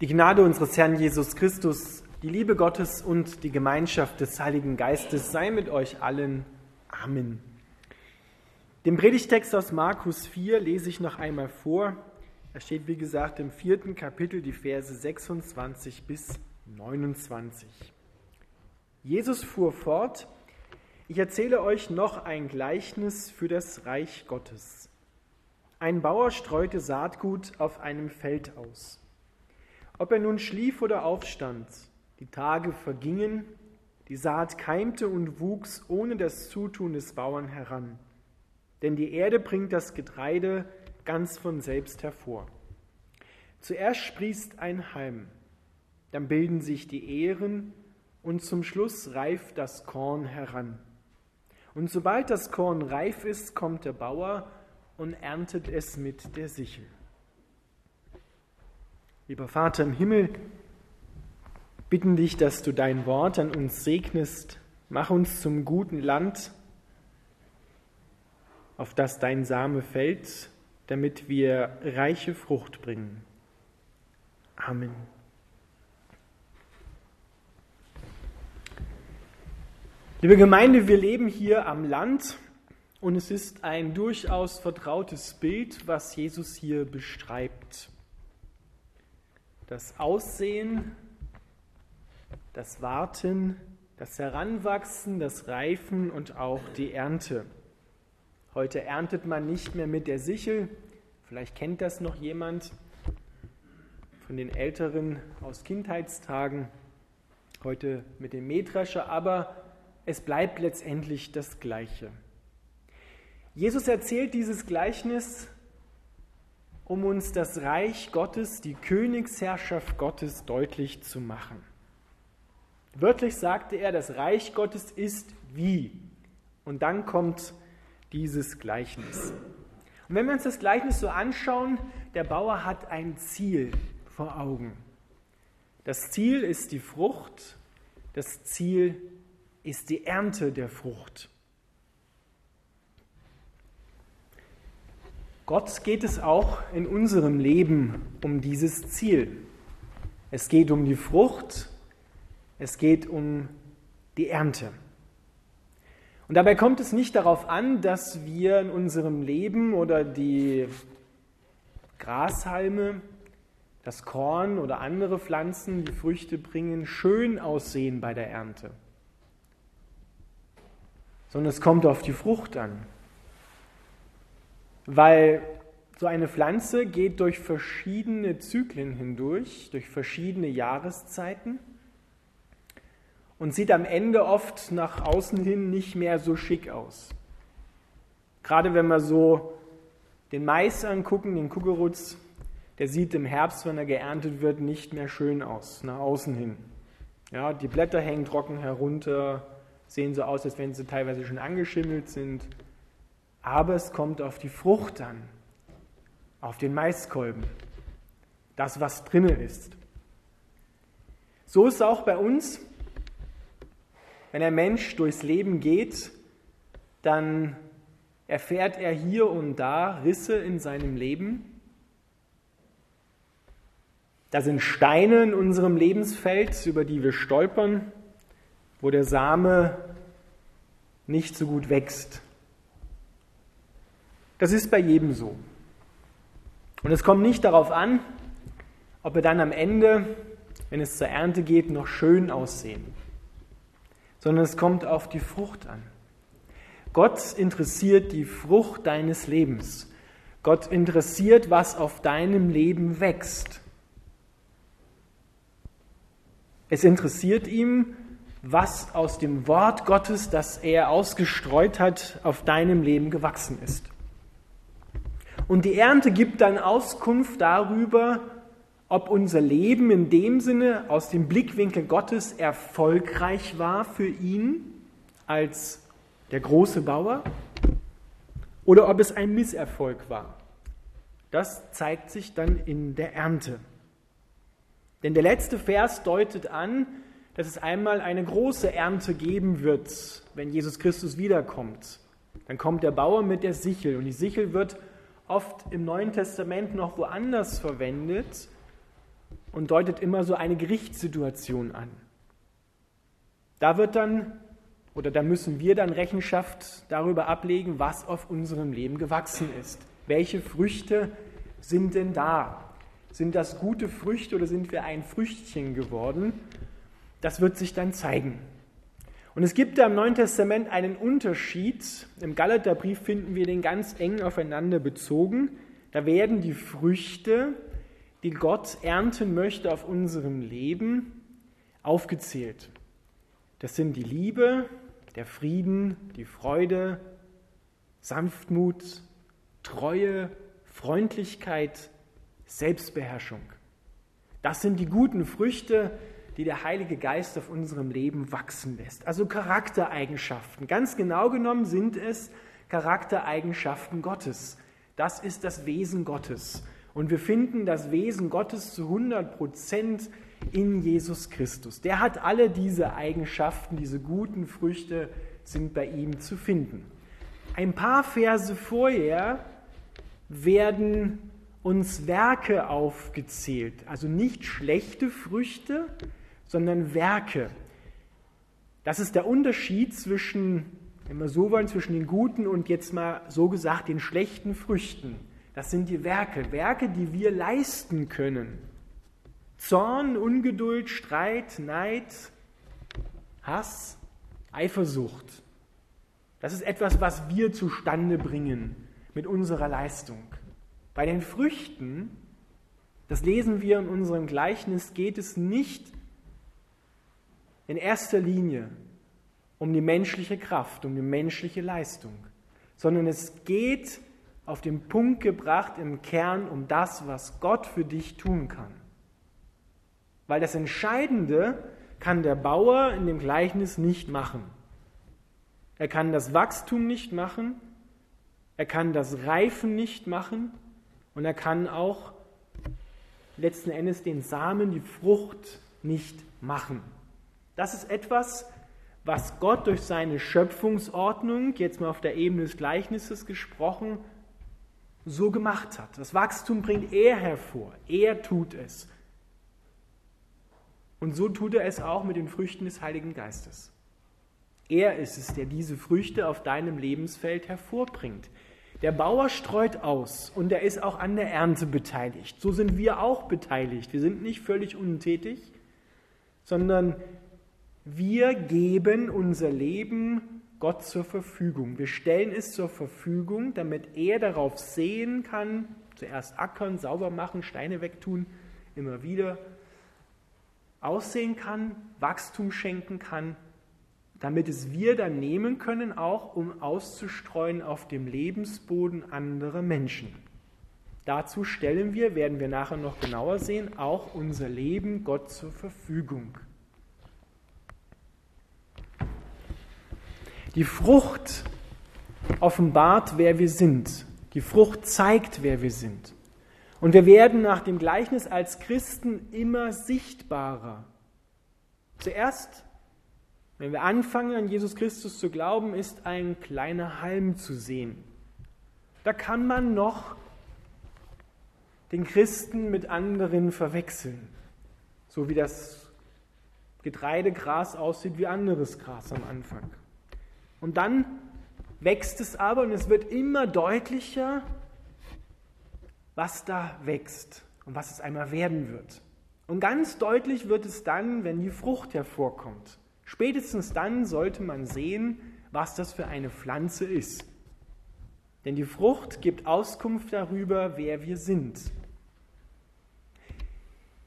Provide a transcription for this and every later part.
Die Gnade unseres Herrn Jesus Christus, die Liebe Gottes und die Gemeinschaft des Heiligen Geistes sei mit euch allen. Amen. Den Predigtext aus Markus 4 lese ich noch einmal vor. Er steht, wie gesagt, im vierten Kapitel, die Verse 26 bis 29. Jesus fuhr fort, ich erzähle euch noch ein Gleichnis für das Reich Gottes. Ein Bauer streute Saatgut auf einem Feld aus. Ob er nun schlief oder aufstand, die Tage vergingen, die Saat keimte und wuchs ohne das Zutun des Bauern heran. Denn die Erde bringt das Getreide ganz von selbst hervor. Zuerst sprießt ein Halm, dann bilden sich die Ähren und zum Schluss reift das Korn heran. Und sobald das Korn reif ist, kommt der Bauer und erntet es mit der Sichel. Lieber Vater im Himmel, bitten dich, dass du dein Wort an uns segnest. Mach uns zum guten Land, auf das dein Same fällt, damit wir reiche Frucht bringen. Amen. Liebe Gemeinde, wir leben hier am Land und es ist ein durchaus vertrautes Bild, was Jesus hier beschreibt das Aussehen, das Warten, das Heranwachsen, das Reifen und auch die Ernte. Heute erntet man nicht mehr mit der Sichel. Vielleicht kennt das noch jemand von den Älteren aus Kindheitstagen. Heute mit dem Mähdrescher, aber es bleibt letztendlich das Gleiche. Jesus erzählt dieses Gleichnis um uns das Reich Gottes, die Königsherrschaft Gottes deutlich zu machen. Wörtlich sagte er, das Reich Gottes ist wie. Und dann kommt dieses Gleichnis. Und wenn wir uns das Gleichnis so anschauen, der Bauer hat ein Ziel vor Augen. Das Ziel ist die Frucht, das Ziel ist die Ernte der Frucht. Gott geht es auch in unserem Leben um dieses Ziel. Es geht um die Frucht, es geht um die Ernte. Und dabei kommt es nicht darauf an, dass wir in unserem Leben oder die Grashalme, das Korn oder andere Pflanzen, die Früchte bringen, schön aussehen bei der Ernte, sondern es kommt auf die Frucht an. Weil so eine Pflanze geht durch verschiedene Zyklen hindurch, durch verschiedene Jahreszeiten und sieht am Ende oft nach außen hin nicht mehr so schick aus. Gerade wenn wir so den Mais angucken, den Kugelrutz, der sieht im Herbst, wenn er geerntet wird, nicht mehr schön aus, nach außen hin. Ja, die Blätter hängen trocken herunter, sehen so aus, als wenn sie teilweise schon angeschimmelt sind aber es kommt auf die Frucht an, auf den Maiskolben, das, was drinnen ist. So ist es auch bei uns. Wenn ein Mensch durchs Leben geht, dann erfährt er hier und da Risse in seinem Leben. Da sind Steine in unserem Lebensfeld, über die wir stolpern, wo der Same nicht so gut wächst. Das ist bei jedem so. Und es kommt nicht darauf an, ob wir dann am Ende, wenn es zur Ernte geht, noch schön aussehen, sondern es kommt auf die Frucht an. Gott interessiert die Frucht deines Lebens. Gott interessiert, was auf deinem Leben wächst. Es interessiert ihm, was aus dem Wort Gottes, das er ausgestreut hat, auf deinem Leben gewachsen ist. Und die Ernte gibt dann Auskunft darüber, ob unser Leben in dem Sinne aus dem Blickwinkel Gottes erfolgreich war für ihn als der große Bauer oder ob es ein Misserfolg war. Das zeigt sich dann in der Ernte. Denn der letzte Vers deutet an, dass es einmal eine große Ernte geben wird, wenn Jesus Christus wiederkommt. Dann kommt der Bauer mit der Sichel und die Sichel wird oft im Neuen Testament noch woanders verwendet, und deutet immer so eine Gerichtssituation an. Da wird dann oder da müssen wir dann Rechenschaft darüber ablegen, was auf unserem Leben gewachsen ist. Welche Früchte sind denn da? Sind das gute Früchte oder sind wir ein Früchtchen geworden? Das wird sich dann zeigen. Und es gibt da im Neuen Testament einen Unterschied. Im Galaterbrief finden wir den ganz eng aufeinander bezogen. Da werden die Früchte, die Gott ernten möchte auf unserem Leben, aufgezählt. Das sind die Liebe, der Frieden, die Freude, Sanftmut, Treue, Freundlichkeit, Selbstbeherrschung. Das sind die guten Früchte, die der Heilige Geist auf unserem Leben wachsen lässt. Also Charaktereigenschaften. Ganz genau genommen sind es Charaktereigenschaften Gottes. Das ist das Wesen Gottes. Und wir finden das Wesen Gottes zu 100 Prozent in Jesus Christus. Der hat alle diese Eigenschaften, diese guten Früchte sind bei ihm zu finden. Ein paar Verse vorher werden uns Werke aufgezählt, also nicht schlechte Früchte, sondern Werke. Das ist der Unterschied zwischen, wenn wir so wollen, zwischen den guten und jetzt mal so gesagt den schlechten Früchten. Das sind die Werke, Werke, die wir leisten können. Zorn, Ungeduld, Streit, Neid, Hass, Eifersucht. Das ist etwas, was wir zustande bringen mit unserer Leistung. Bei den Früchten, das lesen wir in unserem Gleichnis, geht es nicht in erster Linie um die menschliche Kraft, um die menschliche Leistung, sondern es geht auf den Punkt gebracht im Kern um das, was Gott für dich tun kann. Weil das Entscheidende kann der Bauer in dem Gleichnis nicht machen. Er kann das Wachstum nicht machen, er kann das Reifen nicht machen und er kann auch letzten Endes den Samen, die Frucht nicht machen. Das ist etwas, was Gott durch seine Schöpfungsordnung, jetzt mal auf der Ebene des Gleichnisses gesprochen, so gemacht hat. Das Wachstum bringt er hervor. Er tut es. Und so tut er es auch mit den Früchten des Heiligen Geistes. Er ist es, der diese Früchte auf deinem Lebensfeld hervorbringt. Der Bauer streut aus und er ist auch an der Ernte beteiligt. So sind wir auch beteiligt. Wir sind nicht völlig untätig, sondern wir geben unser Leben Gott zur Verfügung. Wir stellen es zur Verfügung, damit er darauf sehen kann, zuerst ackern, sauber machen, Steine wegtun, immer wieder aussehen kann, Wachstum schenken kann, damit es wir dann nehmen können, auch um auszustreuen auf dem Lebensboden anderer Menschen. Dazu stellen wir, werden wir nachher noch genauer sehen, auch unser Leben Gott zur Verfügung. Die Frucht offenbart, wer wir sind. Die Frucht zeigt, wer wir sind. Und wir werden nach dem Gleichnis als Christen immer sichtbarer. Zuerst, wenn wir anfangen an Jesus Christus zu glauben, ist ein kleiner Halm zu sehen. Da kann man noch den Christen mit anderen verwechseln, so wie das Getreidegras aussieht wie anderes Gras am Anfang. Und dann wächst es aber und es wird immer deutlicher, was da wächst und was es einmal werden wird. Und ganz deutlich wird es dann, wenn die Frucht hervorkommt. Spätestens dann sollte man sehen, was das für eine Pflanze ist. Denn die Frucht gibt Auskunft darüber, wer wir sind.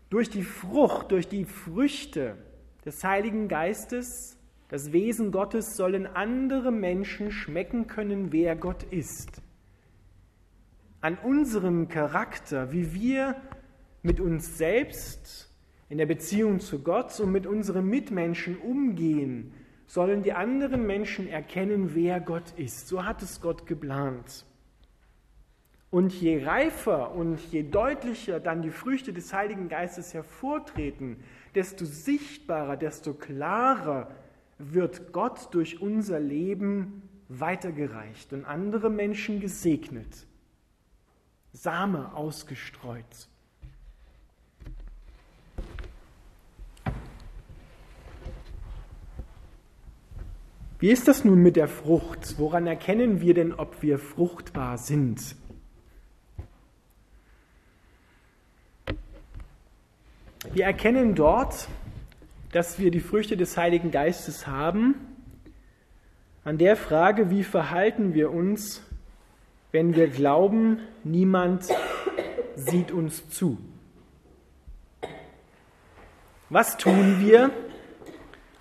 Durch die Frucht, durch die Früchte des Heiligen Geistes, das Wesen Gottes, sollen andere Menschen schmecken können, wer Gott ist an unserem Charakter, wie wir mit uns selbst in der Beziehung zu Gott und mit unseren Mitmenschen umgehen, sollen die anderen Menschen erkennen, wer Gott ist. So hat es Gott geplant. Und je reifer und je deutlicher dann die Früchte des Heiligen Geistes hervortreten, desto sichtbarer, desto klarer wird Gott durch unser Leben weitergereicht und andere Menschen gesegnet, Same ausgestreut. Wie ist das nun mit der Frucht? Woran erkennen wir denn, ob wir fruchtbar sind? Wir erkennen dort, dass wir die Früchte des Heiligen Geistes haben, an der Frage, wie verhalten wir uns, wenn wir glauben, niemand sieht uns zu. Was tun wir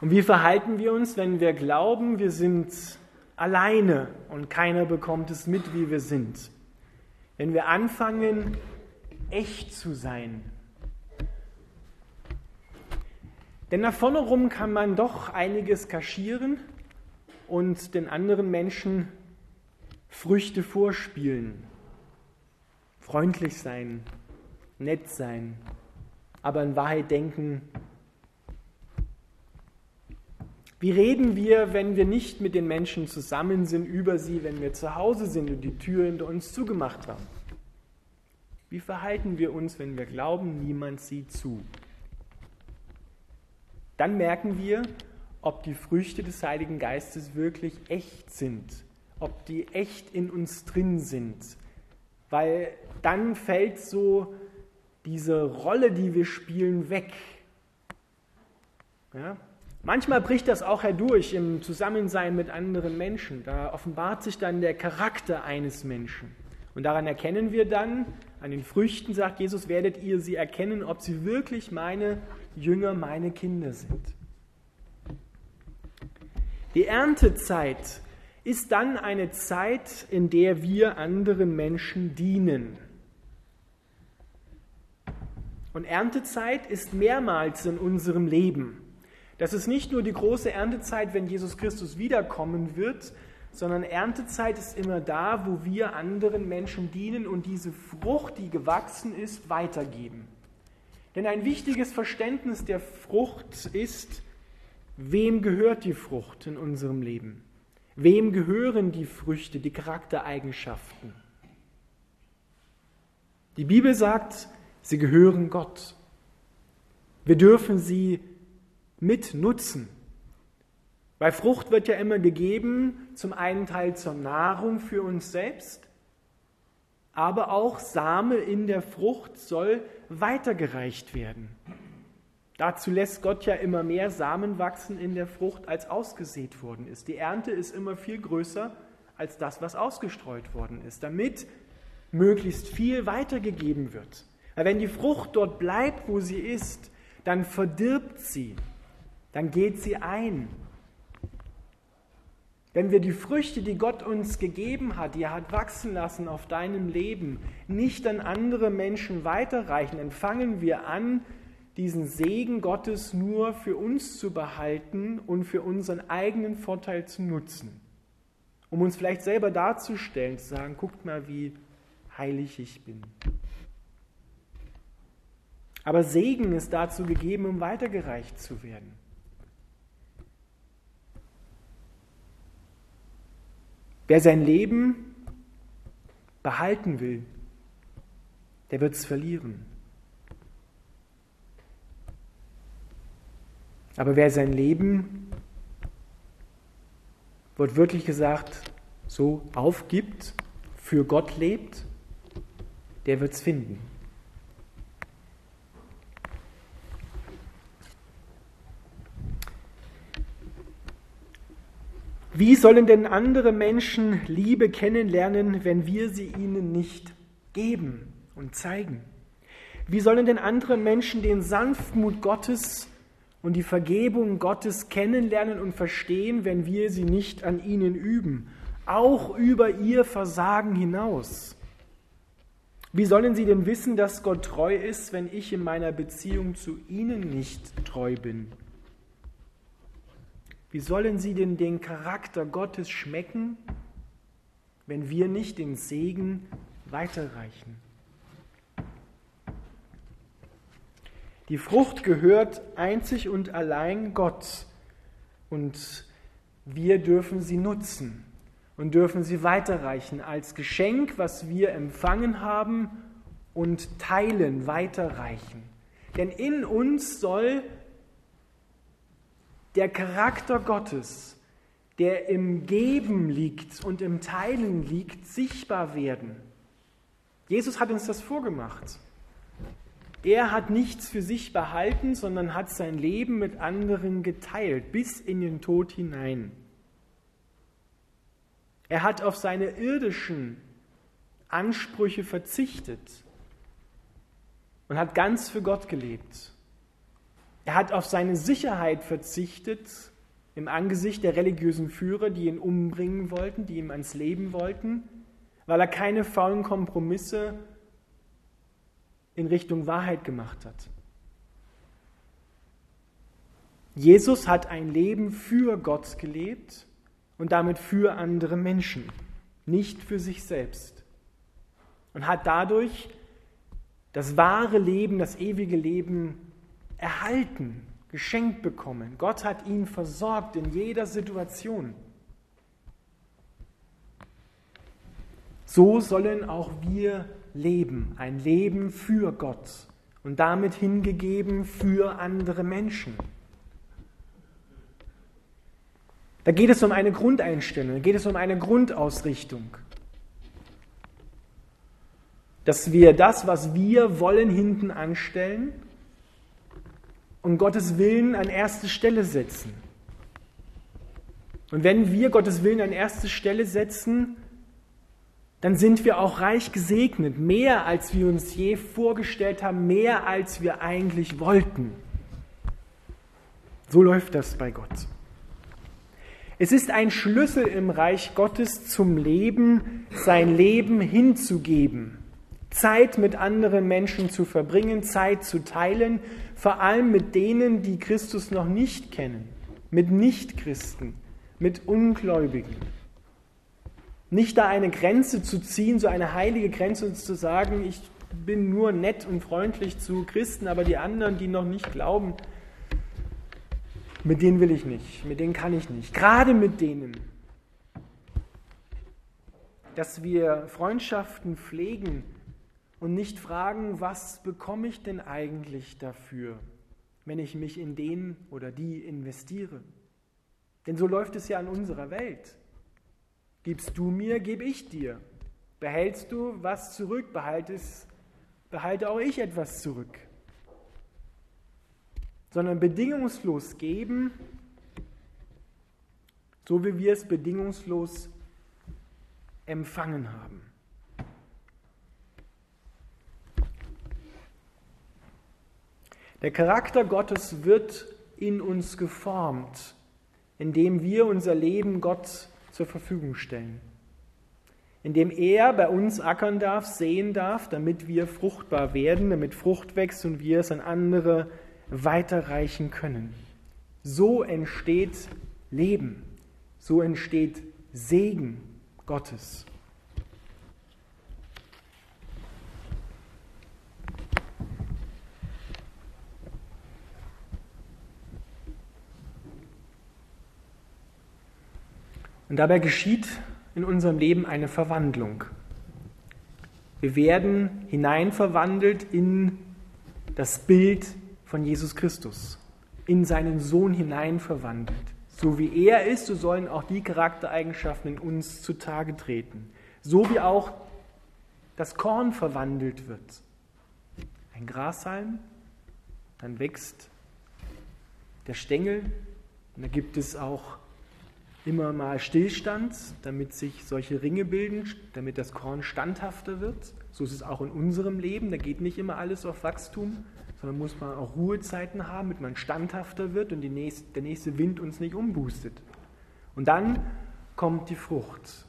und wie verhalten wir uns, wenn wir glauben, wir sind alleine und keiner bekommt es mit, wie wir sind? Wenn wir anfangen, echt zu sein. Denn nach vorne rum kann man doch einiges kaschieren und den anderen Menschen Früchte vorspielen. Freundlich sein, nett sein, aber in Wahrheit denken, wie reden wir, wenn wir nicht mit den Menschen zusammen sind, über sie, wenn wir zu Hause sind und die Tür hinter uns zugemacht haben? Wie verhalten wir uns, wenn wir glauben, niemand sieht zu? Dann merken wir, ob die Früchte des Heiligen Geistes wirklich echt sind, ob die echt in uns drin sind. Weil dann fällt so diese Rolle, die wir spielen, weg. Ja? Manchmal bricht das auch herdurch im Zusammensein mit anderen Menschen. Da offenbart sich dann der Charakter eines Menschen. Und daran erkennen wir dann, an den Früchten sagt Jesus, werdet ihr sie erkennen, ob sie wirklich meine Jünger, meine Kinder sind. Die Erntezeit ist dann eine Zeit, in der wir anderen Menschen dienen. Und Erntezeit ist mehrmals in unserem Leben. Das ist nicht nur die große Erntezeit, wenn Jesus Christus wiederkommen wird, sondern Erntezeit ist immer da, wo wir anderen Menschen dienen und diese Frucht, die gewachsen ist, weitergeben. Denn ein wichtiges Verständnis der Frucht ist, wem gehört die Frucht in unserem Leben? Wem gehören die Früchte, die Charaktereigenschaften? Die Bibel sagt, sie gehören Gott. Wir dürfen sie mit nutzen. Weil Frucht wird ja immer gegeben, zum einen Teil zur Nahrung für uns selbst, aber auch Same in der Frucht soll weitergereicht werden. Dazu lässt Gott ja immer mehr Samen wachsen in der Frucht, als ausgesät worden ist. Die Ernte ist immer viel größer als das, was ausgestreut worden ist, damit möglichst viel weitergegeben wird. Weil wenn die Frucht dort bleibt, wo sie ist, dann verdirbt sie dann geht sie ein. Wenn wir die Früchte, die Gott uns gegeben hat, die er hat wachsen lassen auf deinem Leben, nicht an andere Menschen weiterreichen, dann fangen wir an, diesen Segen Gottes nur für uns zu behalten und für unseren eigenen Vorteil zu nutzen. Um uns vielleicht selber darzustellen, zu sagen, guckt mal, wie heilig ich bin. Aber Segen ist dazu gegeben, um weitergereicht zu werden. Wer sein Leben behalten will, der wird es verlieren. Aber wer sein Leben, wird wirklich gesagt, so aufgibt, für Gott lebt, der wird es finden. Wie sollen denn andere Menschen Liebe kennenlernen, wenn wir sie ihnen nicht geben und zeigen? Wie sollen denn andere Menschen den Sanftmut Gottes und die Vergebung Gottes kennenlernen und verstehen, wenn wir sie nicht an ihnen üben, auch über ihr Versagen hinaus? Wie sollen sie denn wissen, dass Gott treu ist, wenn ich in meiner Beziehung zu ihnen nicht treu bin? Wie sollen sie denn den Charakter Gottes schmecken, wenn wir nicht den Segen weiterreichen? Die Frucht gehört einzig und allein Gott und wir dürfen sie nutzen und dürfen sie weiterreichen als Geschenk, was wir empfangen haben und teilen, weiterreichen. Denn in uns soll der Charakter Gottes, der im Geben liegt und im Teilen liegt, sichtbar werden. Jesus hat uns das vorgemacht. Er hat nichts für sich behalten, sondern hat sein Leben mit anderen geteilt, bis in den Tod hinein. Er hat auf seine irdischen Ansprüche verzichtet und hat ganz für Gott gelebt. Er hat auf seine Sicherheit verzichtet im Angesicht der religiösen Führer, die ihn umbringen wollten, die ihm ans Leben wollten, weil er keine faulen Kompromisse in Richtung Wahrheit gemacht hat. Jesus hat ein Leben für Gott gelebt und damit für andere Menschen, nicht für sich selbst. Und hat dadurch das wahre Leben, das ewige Leben erhalten, geschenkt bekommen. Gott hat ihn versorgt in jeder Situation. So sollen auch wir leben, ein Leben für Gott und damit hingegeben für andere Menschen. Da geht es um eine Grundeinstellung, da geht es um eine Grundausrichtung. Dass wir das, was wir wollen, hinten anstellen und Gottes Willen an erste Stelle setzen. Und wenn wir Gottes Willen an erste Stelle setzen, dann sind wir auch reich gesegnet, mehr als wir uns je vorgestellt haben, mehr als wir eigentlich wollten. So läuft das bei Gott. Es ist ein Schlüssel im Reich Gottes zum Leben, sein Leben hinzugeben, Zeit mit anderen Menschen zu verbringen, Zeit zu teilen, vor allem mit denen, die Christus noch nicht kennen, mit Nichtchristen, mit Ungläubigen. Nicht da eine Grenze zu ziehen, so eine heilige Grenze und zu sagen, ich bin nur nett und freundlich zu Christen, aber die anderen, die noch nicht glauben, mit denen will ich nicht, mit denen kann ich nicht. Gerade mit denen, dass wir Freundschaften pflegen und nicht fragen, was bekomme ich denn eigentlich dafür, wenn ich mich in den oder die investiere. Denn so läuft es ja in unserer Welt. Gibst du mir, gebe ich dir. Behältst du was zurück, behaltest, behalte auch ich etwas zurück. Sondern bedingungslos geben, so wie wir es bedingungslos empfangen haben. Der Charakter Gottes wird in uns geformt, indem wir unser Leben Gott zur Verfügung stellen, indem er bei uns ackern darf, sehen darf, damit wir fruchtbar werden, damit Frucht wächst und wir es an andere weiterreichen können. So entsteht Leben, so entsteht Segen Gottes. Und dabei geschieht in unserem Leben eine Verwandlung. Wir werden hineinverwandelt in das Bild von Jesus Christus, in seinen Sohn hineinverwandelt. So wie er ist, so sollen auch die Charaktereigenschaften in uns zutage treten. So wie auch das Korn verwandelt wird. Ein Grashalm, dann wächst der Stängel und da gibt es auch immer mal Stillstand, damit sich solche Ringe bilden, damit das Korn standhafter wird. So ist es auch in unserem Leben. Da geht nicht immer alles auf Wachstum, sondern muss man auch Ruhezeiten haben, damit man standhafter wird und nächste, der nächste Wind uns nicht umboostet. Und dann kommt die Frucht,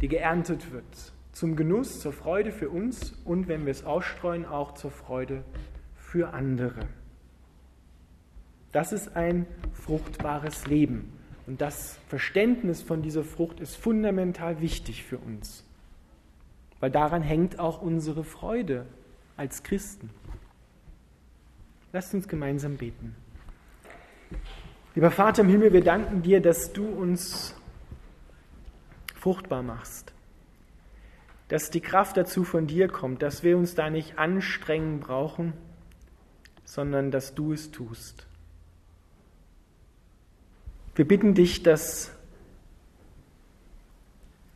die geerntet wird, zum Genuss, zur Freude für uns und, wenn wir es ausstreuen, auch zur Freude für andere. Das ist ein fruchtbares Leben. Und das Verständnis von dieser Frucht ist fundamental wichtig für uns, weil daran hängt auch unsere Freude als Christen. Lasst uns gemeinsam beten. Lieber Vater im Himmel, wir danken dir, dass du uns fruchtbar machst, dass die Kraft dazu von dir kommt, dass wir uns da nicht anstrengen brauchen, sondern dass du es tust. Wir bitten dich, dass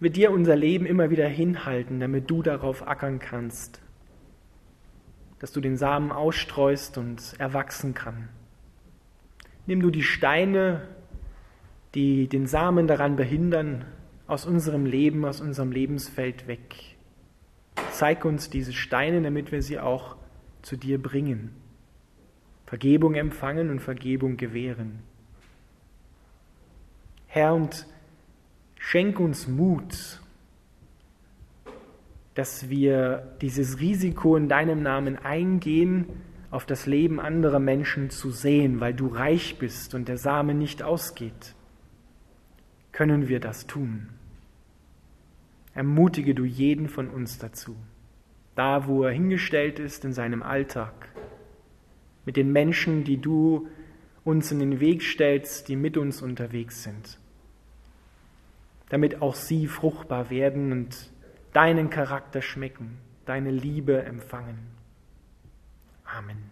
wir dir unser Leben immer wieder hinhalten, damit du darauf ackern kannst, dass du den Samen ausstreust und erwachsen kann. Nimm du die Steine, die den Samen daran behindern, aus unserem Leben, aus unserem Lebensfeld weg. Zeig uns diese Steine, damit wir sie auch zu dir bringen. Vergebung empfangen und Vergebung gewähren. Herr, und schenk uns Mut, dass wir dieses Risiko in deinem Namen eingehen, auf das Leben anderer Menschen zu sehen, weil du reich bist und der Same nicht ausgeht. Können wir das tun? Ermutige du jeden von uns dazu, da wo er hingestellt ist in seinem Alltag, mit den Menschen, die du uns in den Weg stellst, die mit uns unterwegs sind, damit auch sie fruchtbar werden und deinen Charakter schmecken, deine Liebe empfangen. Amen.